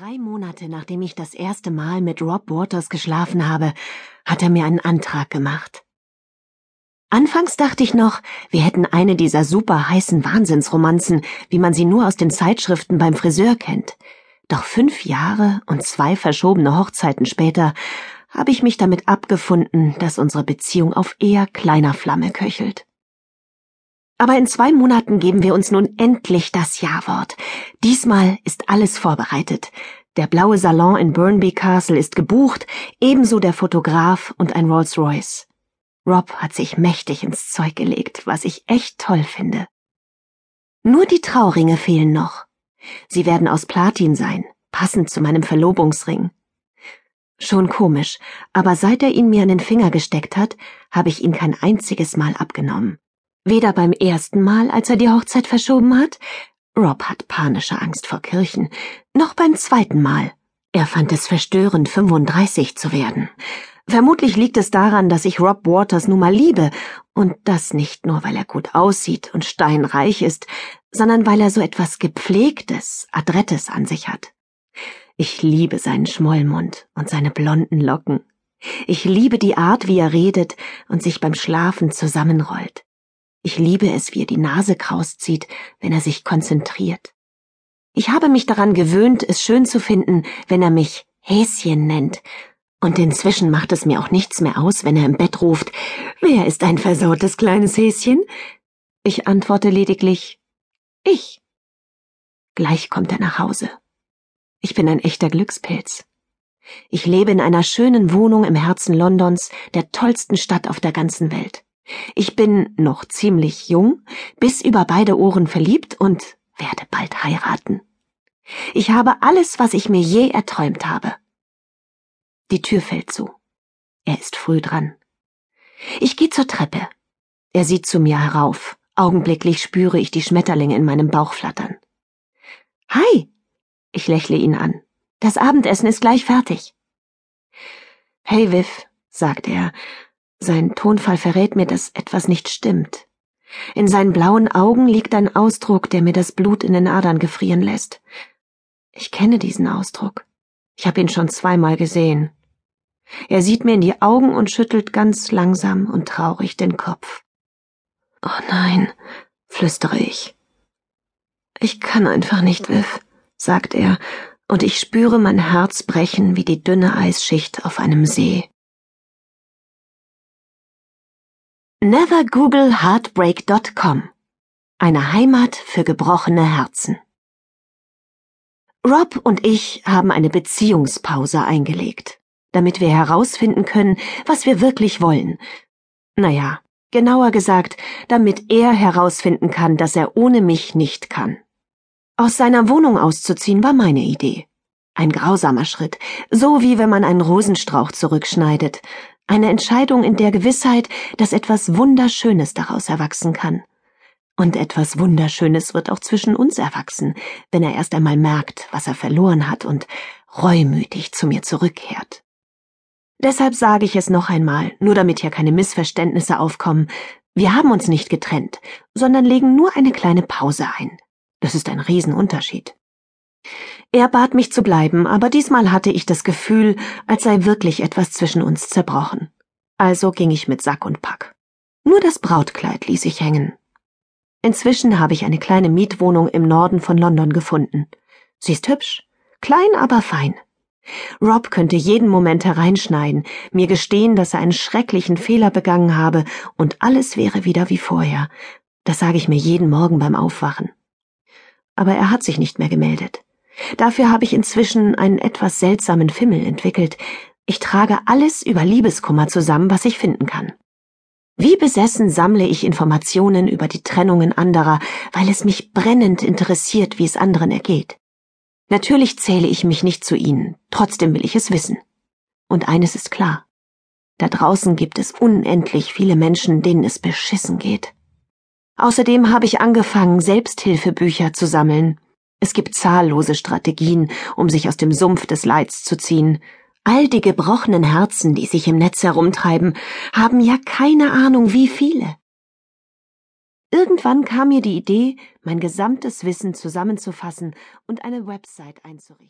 Drei Monate nachdem ich das erste Mal mit Rob Waters geschlafen habe, hat er mir einen Antrag gemacht. Anfangs dachte ich noch, wir hätten eine dieser super heißen Wahnsinnsromanzen, wie man sie nur aus den Zeitschriften beim Friseur kennt. Doch fünf Jahre und zwei verschobene Hochzeiten später habe ich mich damit abgefunden, dass unsere Beziehung auf eher kleiner Flamme köchelt. Aber in zwei Monaten geben wir uns nun endlich das Ja-Wort. Diesmal ist alles vorbereitet. Der blaue Salon in Burnby Castle ist gebucht, ebenso der Fotograf und ein Rolls-Royce. Rob hat sich mächtig ins Zeug gelegt, was ich echt toll finde. Nur die Trauringe fehlen noch. Sie werden aus Platin sein, passend zu meinem Verlobungsring. Schon komisch, aber seit er ihn mir an den Finger gesteckt hat, habe ich ihn kein einziges Mal abgenommen. Weder beim ersten Mal, als er die Hochzeit verschoben hat, Rob hat panische Angst vor Kirchen, noch beim zweiten Mal. Er fand es verstörend, 35 zu werden. Vermutlich liegt es daran, dass ich Rob Waters nun mal liebe, und das nicht nur, weil er gut aussieht und steinreich ist, sondern weil er so etwas Gepflegtes, Adrettes an sich hat. Ich liebe seinen Schmollmund und seine blonden Locken. Ich liebe die Art, wie er redet und sich beim Schlafen zusammenrollt. Ich liebe es, wie er die Nase kraus zieht, wenn er sich konzentriert. Ich habe mich daran gewöhnt, es schön zu finden, wenn er mich Häschen nennt, und inzwischen macht es mir auch nichts mehr aus, wenn er im Bett ruft, wer ist ein versautes kleines Häschen? Ich antworte lediglich, ich. Gleich kommt er nach Hause. Ich bin ein echter Glückspilz. Ich lebe in einer schönen Wohnung im Herzen Londons, der tollsten Stadt auf der ganzen Welt. Ich bin noch ziemlich jung, bis über beide Ohren verliebt und werde bald heiraten. Ich habe alles, was ich mir je erträumt habe. Die Tür fällt zu. Er ist früh dran. Ich gehe zur Treppe. Er sieht zu mir herauf. Augenblicklich spüre ich die Schmetterlinge in meinem Bauch flattern. Hi! Ich lächle ihn an. Das Abendessen ist gleich fertig. Hey, Viv, sagt er, sein Tonfall verrät mir, dass etwas nicht stimmt. In seinen blauen Augen liegt ein Ausdruck, der mir das Blut in den Adern gefrieren lässt. Ich kenne diesen Ausdruck. Ich habe ihn schon zweimal gesehen. Er sieht mir in die Augen und schüttelt ganz langsam und traurig den Kopf. Oh nein, flüstere ich. Ich kann einfach nicht, Viv, sagt er, und ich spüre mein Herz brechen wie die dünne Eisschicht auf einem See. Never Google Heartbreak.com Eine Heimat für gebrochene Herzen. Rob und ich haben eine Beziehungspause eingelegt, damit wir herausfinden können, was wir wirklich wollen. Naja, genauer gesagt, damit er herausfinden kann, dass er ohne mich nicht kann. Aus seiner Wohnung auszuziehen war meine Idee. Ein grausamer Schritt, so wie wenn man einen Rosenstrauch zurückschneidet, eine Entscheidung in der Gewissheit, dass etwas Wunderschönes daraus erwachsen kann. Und etwas Wunderschönes wird auch zwischen uns erwachsen, wenn er erst einmal merkt, was er verloren hat und reumütig zu mir zurückkehrt. Deshalb sage ich es noch einmal, nur damit hier keine Missverständnisse aufkommen. Wir haben uns nicht getrennt, sondern legen nur eine kleine Pause ein. Das ist ein Riesenunterschied. Er bat mich zu bleiben, aber diesmal hatte ich das Gefühl, als sei wirklich etwas zwischen uns zerbrochen. Also ging ich mit Sack und Pack. Nur das Brautkleid ließ ich hängen. Inzwischen habe ich eine kleine Mietwohnung im Norden von London gefunden. Sie ist hübsch, klein, aber fein. Rob könnte jeden Moment hereinschneiden, mir gestehen, dass er einen schrecklichen Fehler begangen habe, und alles wäre wieder wie vorher. Das sage ich mir jeden Morgen beim Aufwachen. Aber er hat sich nicht mehr gemeldet. Dafür habe ich inzwischen einen etwas seltsamen Fimmel entwickelt. Ich trage alles über Liebeskummer zusammen, was ich finden kann. Wie besessen sammle ich Informationen über die Trennungen anderer, weil es mich brennend interessiert, wie es anderen ergeht. Natürlich zähle ich mich nicht zu ihnen, trotzdem will ich es wissen. Und eines ist klar. Da draußen gibt es unendlich viele Menschen, denen es beschissen geht. Außerdem habe ich angefangen, Selbsthilfebücher zu sammeln, es gibt zahllose Strategien, um sich aus dem Sumpf des Leids zu ziehen. All die gebrochenen Herzen, die sich im Netz herumtreiben, haben ja keine Ahnung, wie viele. Irgendwann kam mir die Idee, mein gesamtes Wissen zusammenzufassen und eine Website einzurichten.